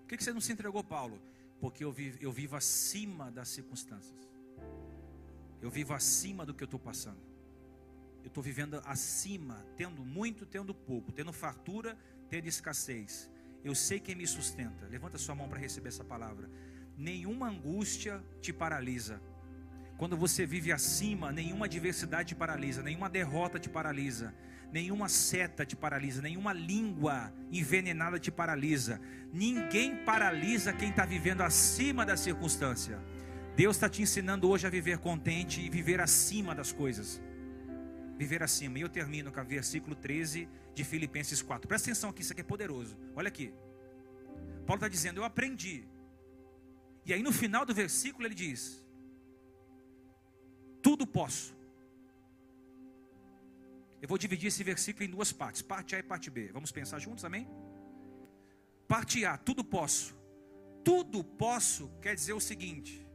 Por que, você não se entregou, Paulo? Porque eu vivo, eu vivo acima das circunstâncias. Eu vivo acima do que eu estou passando. Eu estou vivendo acima, tendo muito, tendo pouco, tendo fartura, tendo escassez. Eu sei quem me sustenta. Levanta sua mão para receber essa palavra. Nenhuma angústia te paralisa. Quando você vive acima, nenhuma adversidade te paralisa, nenhuma derrota te paralisa, nenhuma seta te paralisa, nenhuma língua envenenada te paralisa. Ninguém paralisa quem está vivendo acima da circunstância. Deus está te ensinando hoje a viver contente e viver acima das coisas. Viver acima. E eu termino com o versículo 13 de Filipenses 4. Presta atenção aqui, isso aqui é poderoso. Olha aqui. Paulo está dizendo: Eu aprendi. E aí no final do versículo ele diz: Tudo posso. Eu vou dividir esse versículo em duas partes, parte A e parte B. Vamos pensar juntos, amém? Parte A, tudo posso. Tudo posso quer dizer o seguinte: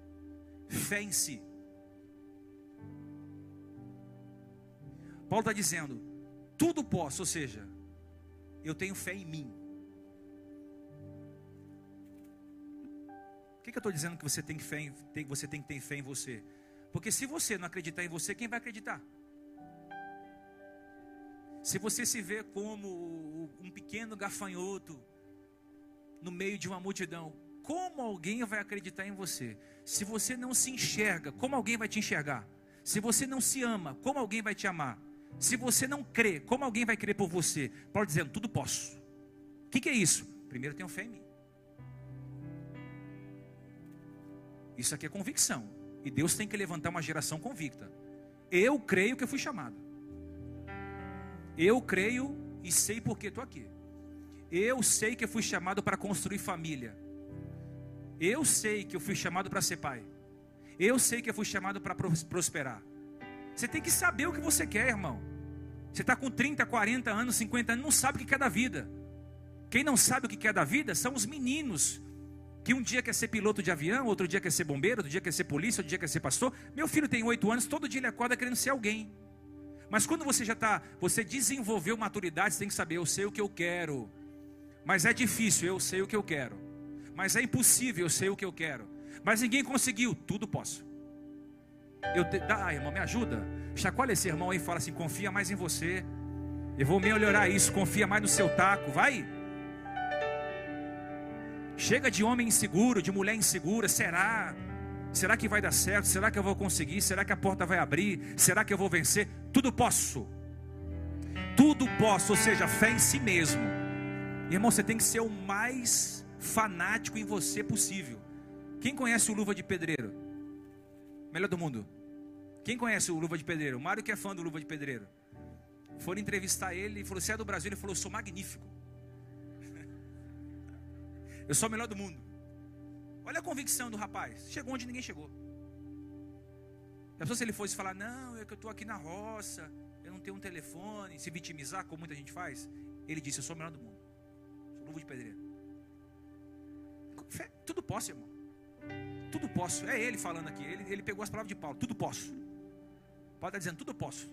fé em si. Paulo está dizendo: tudo posso, ou seja, eu tenho fé em mim. Por que, que eu estou dizendo que você tem, fé em, tem, você tem que ter fé em você? Porque se você não acreditar em você, quem vai acreditar? Se você se vê como um pequeno gafanhoto no meio de uma multidão, como alguém vai acreditar em você? Se você não se enxerga, como alguém vai te enxergar? Se você não se ama, como alguém vai te amar? Se você não crê, como alguém vai crer por você? Paulo dizendo, tudo posso. O que, que é isso? Primeiro tenho fé em mim. Isso aqui é convicção. E Deus tem que levantar uma geração convicta. Eu creio que eu fui chamado. Eu creio e sei porque estou aqui. Eu sei que eu fui chamado para construir família. Eu sei que eu fui chamado para ser pai. Eu sei que eu fui chamado para prosperar. Você tem que saber o que você quer, irmão. Você está com 30, 40 anos, 50 anos, não sabe o que quer da vida. Quem não sabe o que quer da vida são os meninos. Que um dia quer ser piloto de avião, outro dia quer ser bombeiro, outro dia quer ser polícia, outro dia quer ser pastor. Meu filho tem 8 anos, todo dia ele acorda querendo ser alguém. Mas quando você já está, você desenvolveu maturidade, você tem que saber, eu sei o que eu quero. Mas é difícil, eu sei o que eu quero. Mas é impossível, eu sei o que eu quero. Mas ninguém conseguiu, tudo posso. Eu te... Ah, irmão, me ajuda. Chacoalha esse irmão aí e fala assim: confia mais em você. Eu vou melhorar isso, confia mais no seu taco. Vai. Chega de homem inseguro, de mulher insegura. Será? Será que vai dar certo? Será que eu vou conseguir? Será que a porta vai abrir? Será que eu vou vencer? Tudo posso. Tudo posso, ou seja, fé em si mesmo. Irmão, você tem que ser o mais fanático em você possível. Quem conhece o Luva de Pedreiro? Melhor do mundo. Quem conhece o Luva de Pedreiro? O Mário que é fã do Luva de Pedreiro. Foram entrevistar ele e falou: Você é do Brasil? Ele falou: sou magnífico. Eu sou o melhor do mundo. Olha a convicção do rapaz. Chegou onde ninguém chegou. A pessoa, se ele fosse falar: Não, é que eu estou aqui na roça, eu não tenho um telefone, se vitimizar, como muita gente faz. Ele disse: Eu sou o melhor do mundo. Sou Luva de Pedreiro. Tudo posso, irmão. Tudo posso. É ele falando aqui. Ele, ele pegou as palavras de Paulo. Tudo posso. Paulo está dizendo, tudo posso.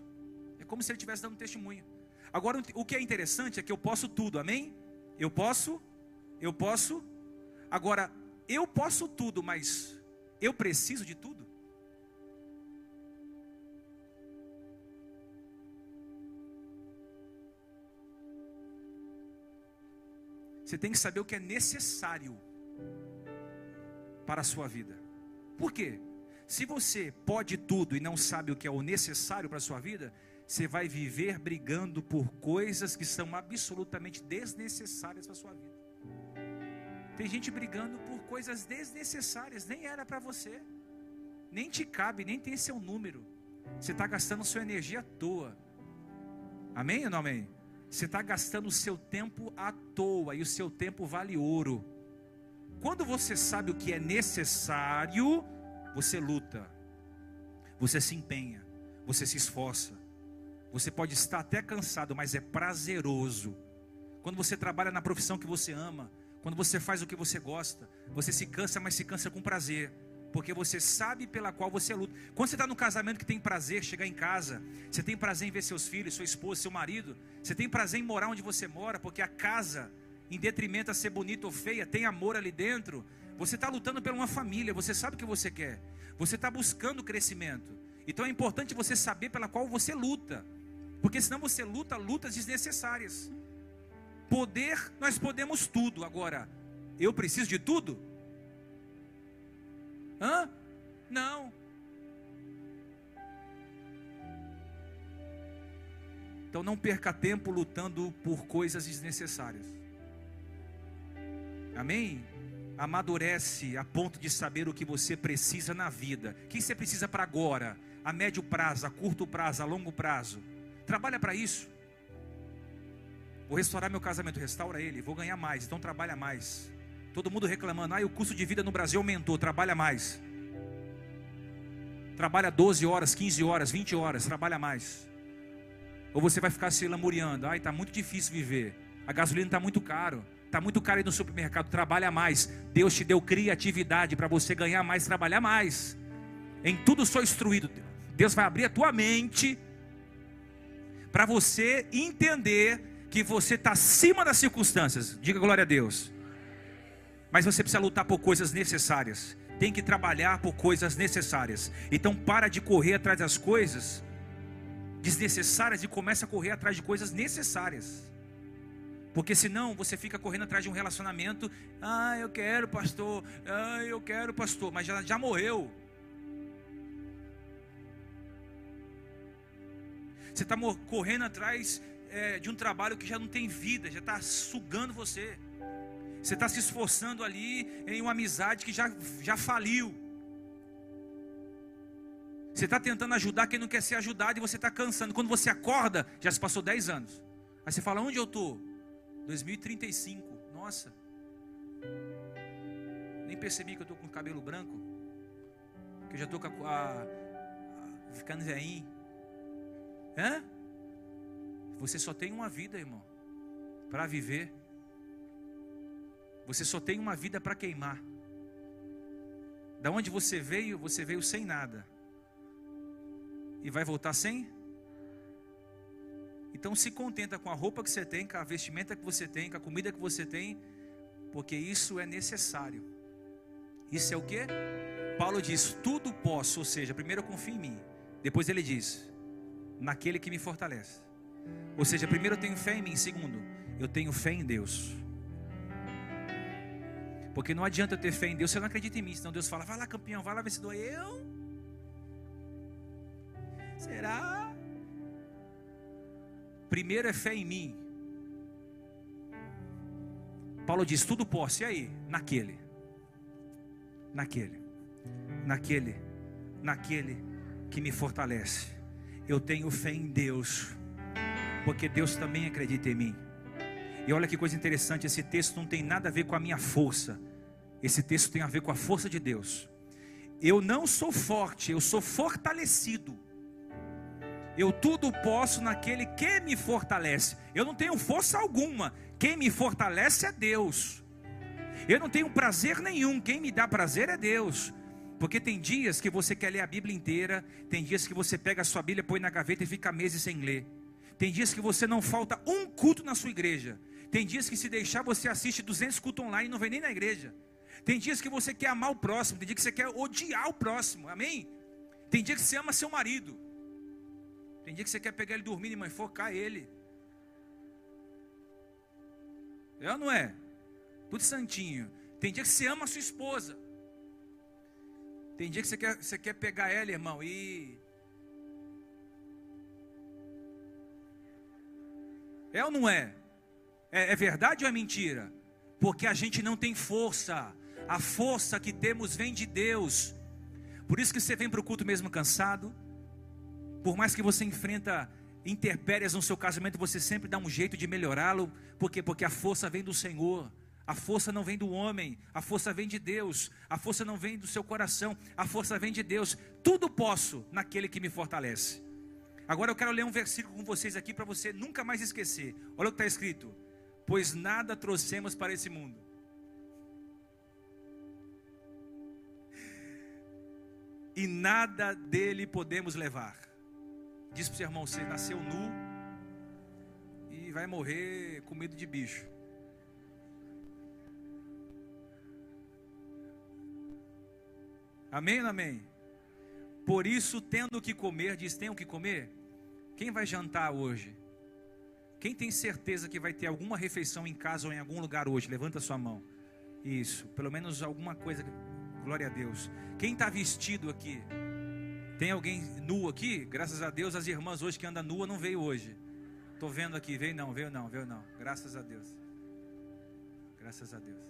É como se ele estivesse dando testemunho. Agora, o que é interessante é que eu posso tudo, amém? Eu posso, eu posso. Agora, eu posso tudo, mas eu preciso de tudo? Você tem que saber o que é necessário para a sua vida. Por quê? Se você pode tudo e não sabe o que é o necessário para a sua vida, você vai viver brigando por coisas que são absolutamente desnecessárias para a sua vida. Tem gente brigando por coisas desnecessárias, nem era para você, nem te cabe, nem tem seu número. Você está gastando sua energia à toa. Amém ou não amém? Você está gastando o seu tempo à toa e o seu tempo vale ouro. Quando você sabe o que é necessário, você luta, você se empenha, você se esforça. Você pode estar até cansado, mas é prazeroso. Quando você trabalha na profissão que você ama, quando você faz o que você gosta, você se cansa, mas se cansa com prazer porque você sabe pela qual você luta. Quando você está no casamento que tem prazer, chegar em casa, você tem prazer em ver seus filhos, sua esposa, seu marido, você tem prazer em morar onde você mora, porque a casa, em detrimento a ser bonita ou feia, tem amor ali dentro. Você está lutando por uma família, você sabe o que você quer, você está buscando crescimento. Então é importante você saber pela qual você luta, porque senão você luta lutas desnecessárias. Poder, nós podemos tudo. Agora, eu preciso de tudo? Hã? Não. Então não perca tempo lutando por coisas desnecessárias. Amém? Amadurece a ponto de saber o que você precisa na vida. O que você precisa para agora? A médio prazo, a curto prazo, a longo prazo. Trabalha para isso. Vou restaurar meu casamento, restaura ele. Vou ganhar mais, então trabalha mais. Todo mundo reclamando, ah, o custo de vida no Brasil aumentou, trabalha mais. Trabalha 12 horas, 15 horas, 20 horas, trabalha mais. Ou você vai ficar se lamuriando, ai, está muito difícil viver. A gasolina está muito caro. Está muito caro aí no supermercado, trabalha mais. Deus te deu criatividade para você ganhar mais, trabalhar mais. Em tudo sou instruído. Deus vai abrir a tua mente para você entender que você está acima das circunstâncias. Diga glória a Deus. Mas você precisa lutar por coisas necessárias. Tem que trabalhar por coisas necessárias. Então para de correr atrás das coisas desnecessárias e começa a correr atrás de coisas necessárias. Porque senão você fica correndo atrás de um relacionamento. Ah, eu quero, pastor. Ah, eu quero, pastor. Mas já, já morreu. Você está correndo atrás é, de um trabalho que já não tem vida, já está sugando você. Você está se esforçando ali em uma amizade que já, já faliu. Você está tentando ajudar quem não quer ser ajudado e você está cansando. Quando você acorda, já se passou 10 anos. Aí você fala: Onde eu estou? 2035. Nossa. Nem percebi que eu estou com o cabelo branco. Que eu já estou ficando velhinho. Hã? Você só tem uma vida, irmão, para viver. Você só tem uma vida para queimar. Da onde você veio, você veio sem nada. E vai voltar sem? Então se contenta com a roupa que você tem, com a vestimenta que você tem, com a comida que você tem, porque isso é necessário. Isso é o que? Paulo diz: tudo posso, ou seja, primeiro eu confio em mim. Depois ele diz: naquele que me fortalece. Ou seja, primeiro eu tenho fé em mim, segundo, eu tenho fé em Deus. Porque não adianta eu ter fé em Deus, você não acredita em mim. Senão Deus fala, vai lá campeão, vai lá vencedor. Eu? Será? Primeiro é fé em mim. Paulo diz, tudo posso. E aí? Naquele. Naquele. Naquele. Naquele que me fortalece. Eu tenho fé em Deus. Porque Deus também acredita em mim. E olha que coisa interessante, esse texto não tem nada a ver com a minha força. Esse texto tem a ver com a força de Deus. Eu não sou forte, eu sou fortalecido. Eu tudo posso naquele que me fortalece. Eu não tenho força alguma. Quem me fortalece é Deus. Eu não tenho prazer nenhum. Quem me dá prazer é Deus. Porque tem dias que você quer ler a Bíblia inteira, tem dias que você pega a sua Bíblia, põe na gaveta e fica meses sem ler. Tem dias que você não falta um culto na sua igreja. Tem dias que se deixar você assiste 200 cultos online e não vem nem na igreja. Tem dias que você quer amar o próximo, tem dias que você quer odiar o próximo. Amém? Tem dia que você ama seu marido. Tem dia que você quer pegar ele dormindo e mãe, focar ele. É ou não é? Tudo santinho. Tem dia que você ama a sua esposa. Tem dia que você quer, você quer pegar ela, irmão, e. É ou não é? é? É verdade ou é mentira? Porque a gente não tem força. A força que temos vem de Deus. Por isso que você vem para o culto mesmo cansado. Por mais que você enfrenta intempéries no seu casamento, você sempre dá um jeito de melhorá-lo. Por quê? Porque a força vem do Senhor. A força não vem do homem, a força vem de Deus. A força não vem do seu coração, a força vem de Deus. Tudo posso naquele que me fortalece. Agora eu quero ler um versículo com vocês aqui para você nunca mais esquecer. Olha o que está escrito: Pois nada trouxemos para esse mundo. E nada dele podemos levar. Diz para o seu irmão: você nasceu nu e vai morrer com medo de bicho. Amém ou amém? Por isso, tendo que comer, diz: tem o que comer? Quem vai jantar hoje? Quem tem certeza que vai ter alguma refeição em casa ou em algum lugar hoje? Levanta sua mão. Isso, pelo menos alguma coisa. Glória a Deus. Quem está vestido aqui? Tem alguém nu aqui? Graças a Deus, as irmãs hoje que anda nua não veio hoje. Estou vendo aqui, veio não, veio não, veio não. Graças a Deus. Graças a Deus.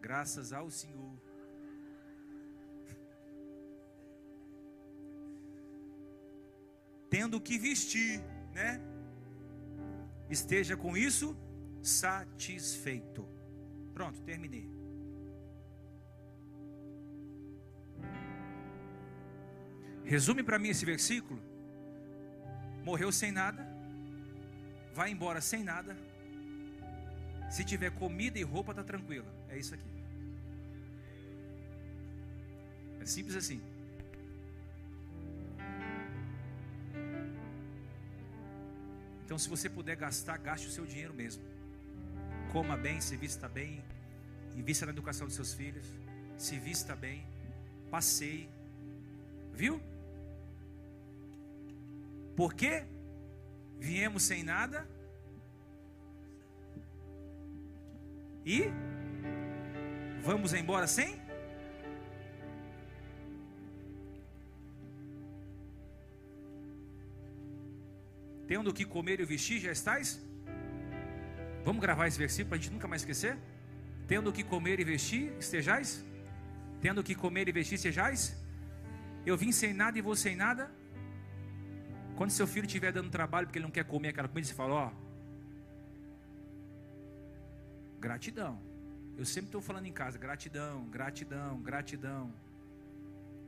Graças ao Senhor. Tendo que vestir, né? Esteja com isso satisfeito. Pronto, terminei. Resume para mim esse versículo. Morreu sem nada, vai embora sem nada. Se tiver comida e roupa, está tranquilo. É isso aqui. É simples assim. Então, se você puder gastar, gaste o seu dinheiro mesmo. Coma bem, se vista bem, invista na educação dos seus filhos, se vista bem, passeie. Viu? Porque viemos sem nada e vamos embora sem? Tendo o que comer e vestir, já estáis? Vamos gravar esse versículo para a gente nunca mais esquecer? Tendo o que comer e vestir, estejais? Tendo o que comer e vestir, estejais? Eu vim sem nada e vou sem nada? Quando seu filho estiver dando trabalho porque ele não quer comer aquela comida, você fala: Ó, gratidão. Eu sempre estou falando em casa: gratidão, gratidão, gratidão.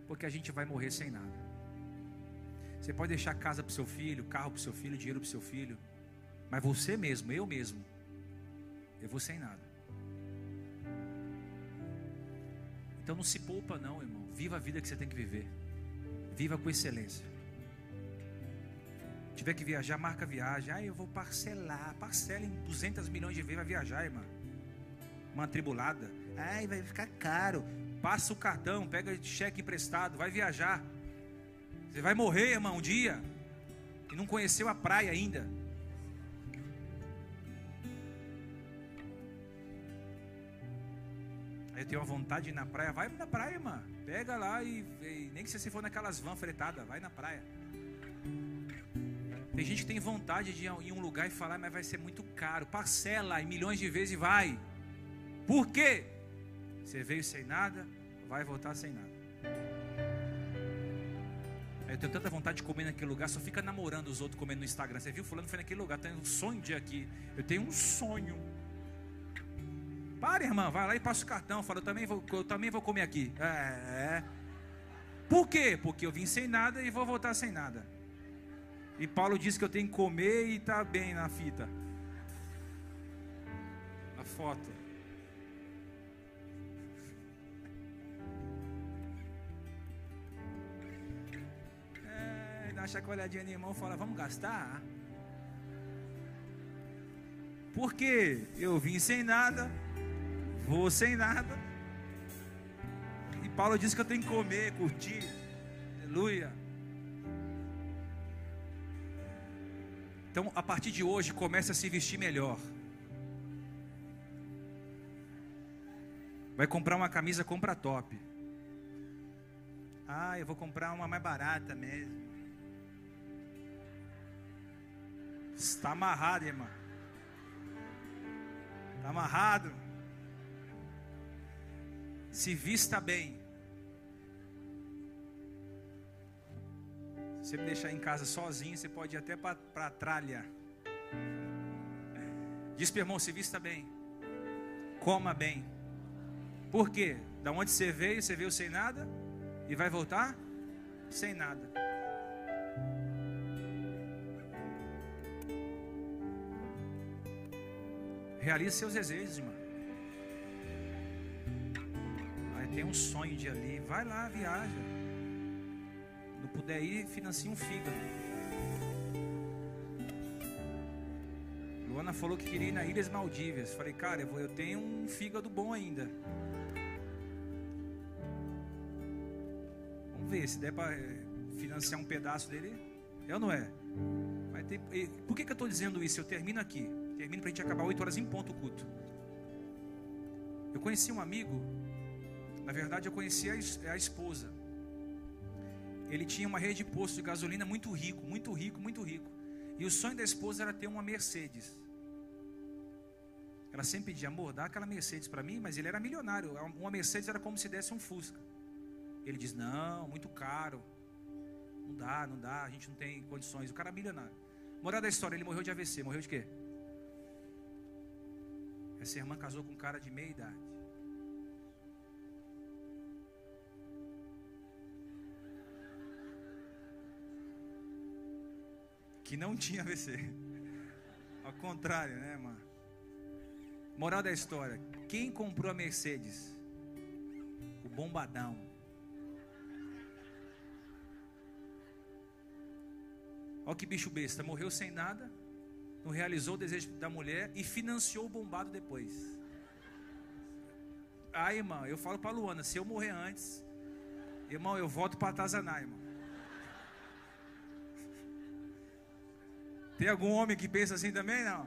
Porque a gente vai morrer sem nada. Você pode deixar casa para seu filho, carro para seu filho, dinheiro para seu filho. Mas você mesmo, eu mesmo, eu vou sem nada. Então não se poupa, não, irmão. Viva a vida que você tem que viver. Viva com excelência tiver que viajar, marca viagem. Ah, eu vou parcelar. Parcela em 200 milhões de vezes, vai viajar, irmã. Uma tribulada. Ai, vai ficar caro. Passa o cartão, pega cheque emprestado, vai viajar. Você vai morrer, irmão, um dia. E não conheceu a praia ainda. Aí eu tenho uma vontade de ir na praia. Vai na praia, irmã. Pega lá e, e nem que você for naquelas vans fretadas, vai na praia. Tem gente que tem vontade de ir em um lugar e falar, mas vai ser muito caro. Parcela em milhões de vezes e vai. Por quê? Você veio sem nada, vai voltar sem nada. Eu tenho tanta vontade de comer naquele lugar, só fica namorando os outros comendo no Instagram. Você viu? Fulano foi naquele lugar, tem um sonho de aqui. Eu tenho um sonho. Para, irmã, vai lá e passa o cartão. Fala, eu também vou, eu também vou comer aqui. É, é. Por quê? Porque eu vim sem nada e vou voltar sem nada. E Paulo diz que eu tenho que comer e tá bem na fita. A foto. Uma chacoalhadinha no irmão e fala, vamos gastar? Porque eu vim sem nada, vou sem nada. E Paulo diz que eu tenho que comer, curtir. Aleluia. Então, a partir de hoje, comece a se vestir melhor. Vai comprar uma camisa, compra top. Ah, eu vou comprar uma mais barata mesmo. Está amarrado, irmão. Está amarrado. Se vista bem. Se você me deixar em casa sozinho, você pode ir até para a tralha. Diz para irmão: se vista bem. Coma bem. Por quê? Da onde você veio, você veio sem nada e vai voltar sem nada. Realize seus desejos, irmão. Aí tem um sonho de ali. Vai lá, viaja. Não puder ir, financia um fígado. Luana falou que queria ir na Ilhas Maldivas. Falei, cara, eu, vou, eu tenho um fígado bom ainda. Vamos ver se der para eh, financiar um pedaço dele. É ou não é? Ter, por que, que eu estou dizendo isso? Eu termino aqui. Termino para a gente acabar 8 horas em ponto o culto. Eu conheci um amigo, na verdade eu conheci a, a esposa. Ele tinha uma rede de posto de gasolina muito rico, muito rico, muito rico. E o sonho da esposa era ter uma Mercedes. Ela sempre pedia, amor, dá aquela Mercedes para mim, mas ele era milionário. Uma Mercedes era como se desse um Fusca. Ele diz, não, muito caro. Não dá, não dá, a gente não tem condições. O cara é milionário. Moral da história, ele morreu de AVC. Morreu de quê? Essa irmã casou com um cara de meia idade. Que não tinha AVC. Ao contrário, né, irmã? Moral da história: quem comprou a Mercedes? O bombadão. Olha que bicho besta, morreu sem nada não realizou o desejo da mulher e financiou o bombado depois. Ah, irmã, eu falo para Luana, se eu morrer antes, irmão, eu volto para atazanar, irmão. Tem algum homem que pensa assim também? Não.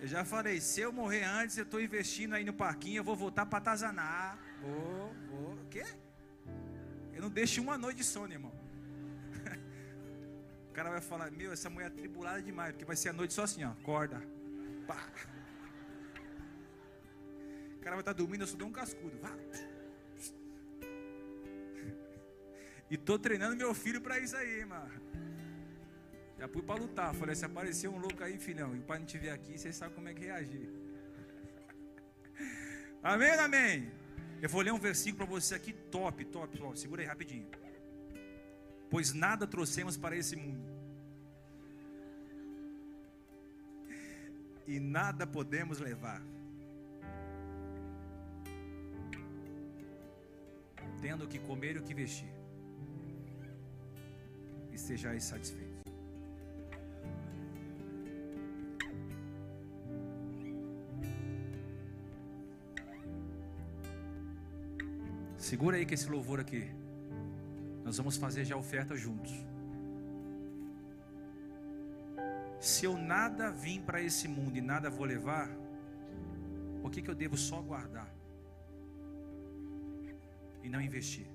Eu já falei, se eu morrer antes, eu estou investindo aí no parquinho, eu vou voltar para atazanar. Vou, vou. O quê? Eu não deixo uma noite de sono, irmão cara vai falar: Meu, essa mulher é tribulada demais, porque vai ser a noite só assim, ó, acorda. Pá. O cara vai estar dormindo, eu só dou um cascudo. Vá. E tô treinando meu filho para isso aí, mano. Já fui para lutar. Falei: se aparecer um louco aí, filhão, e o pai não tiver aqui, você sabe como é que reagir. Amém, amém. Eu vou ler um versículo para você aqui, top, top, pessoal. Segura aí rapidinho pois nada trouxemos para esse mundo. E nada podemos levar. Tendo o que comer e o que vestir. E sejais satisfeitos. Segura aí que esse louvor aqui nós vamos fazer já a oferta juntos. Se eu nada vim para esse mundo e nada vou levar, por que, que eu devo só guardar e não investir?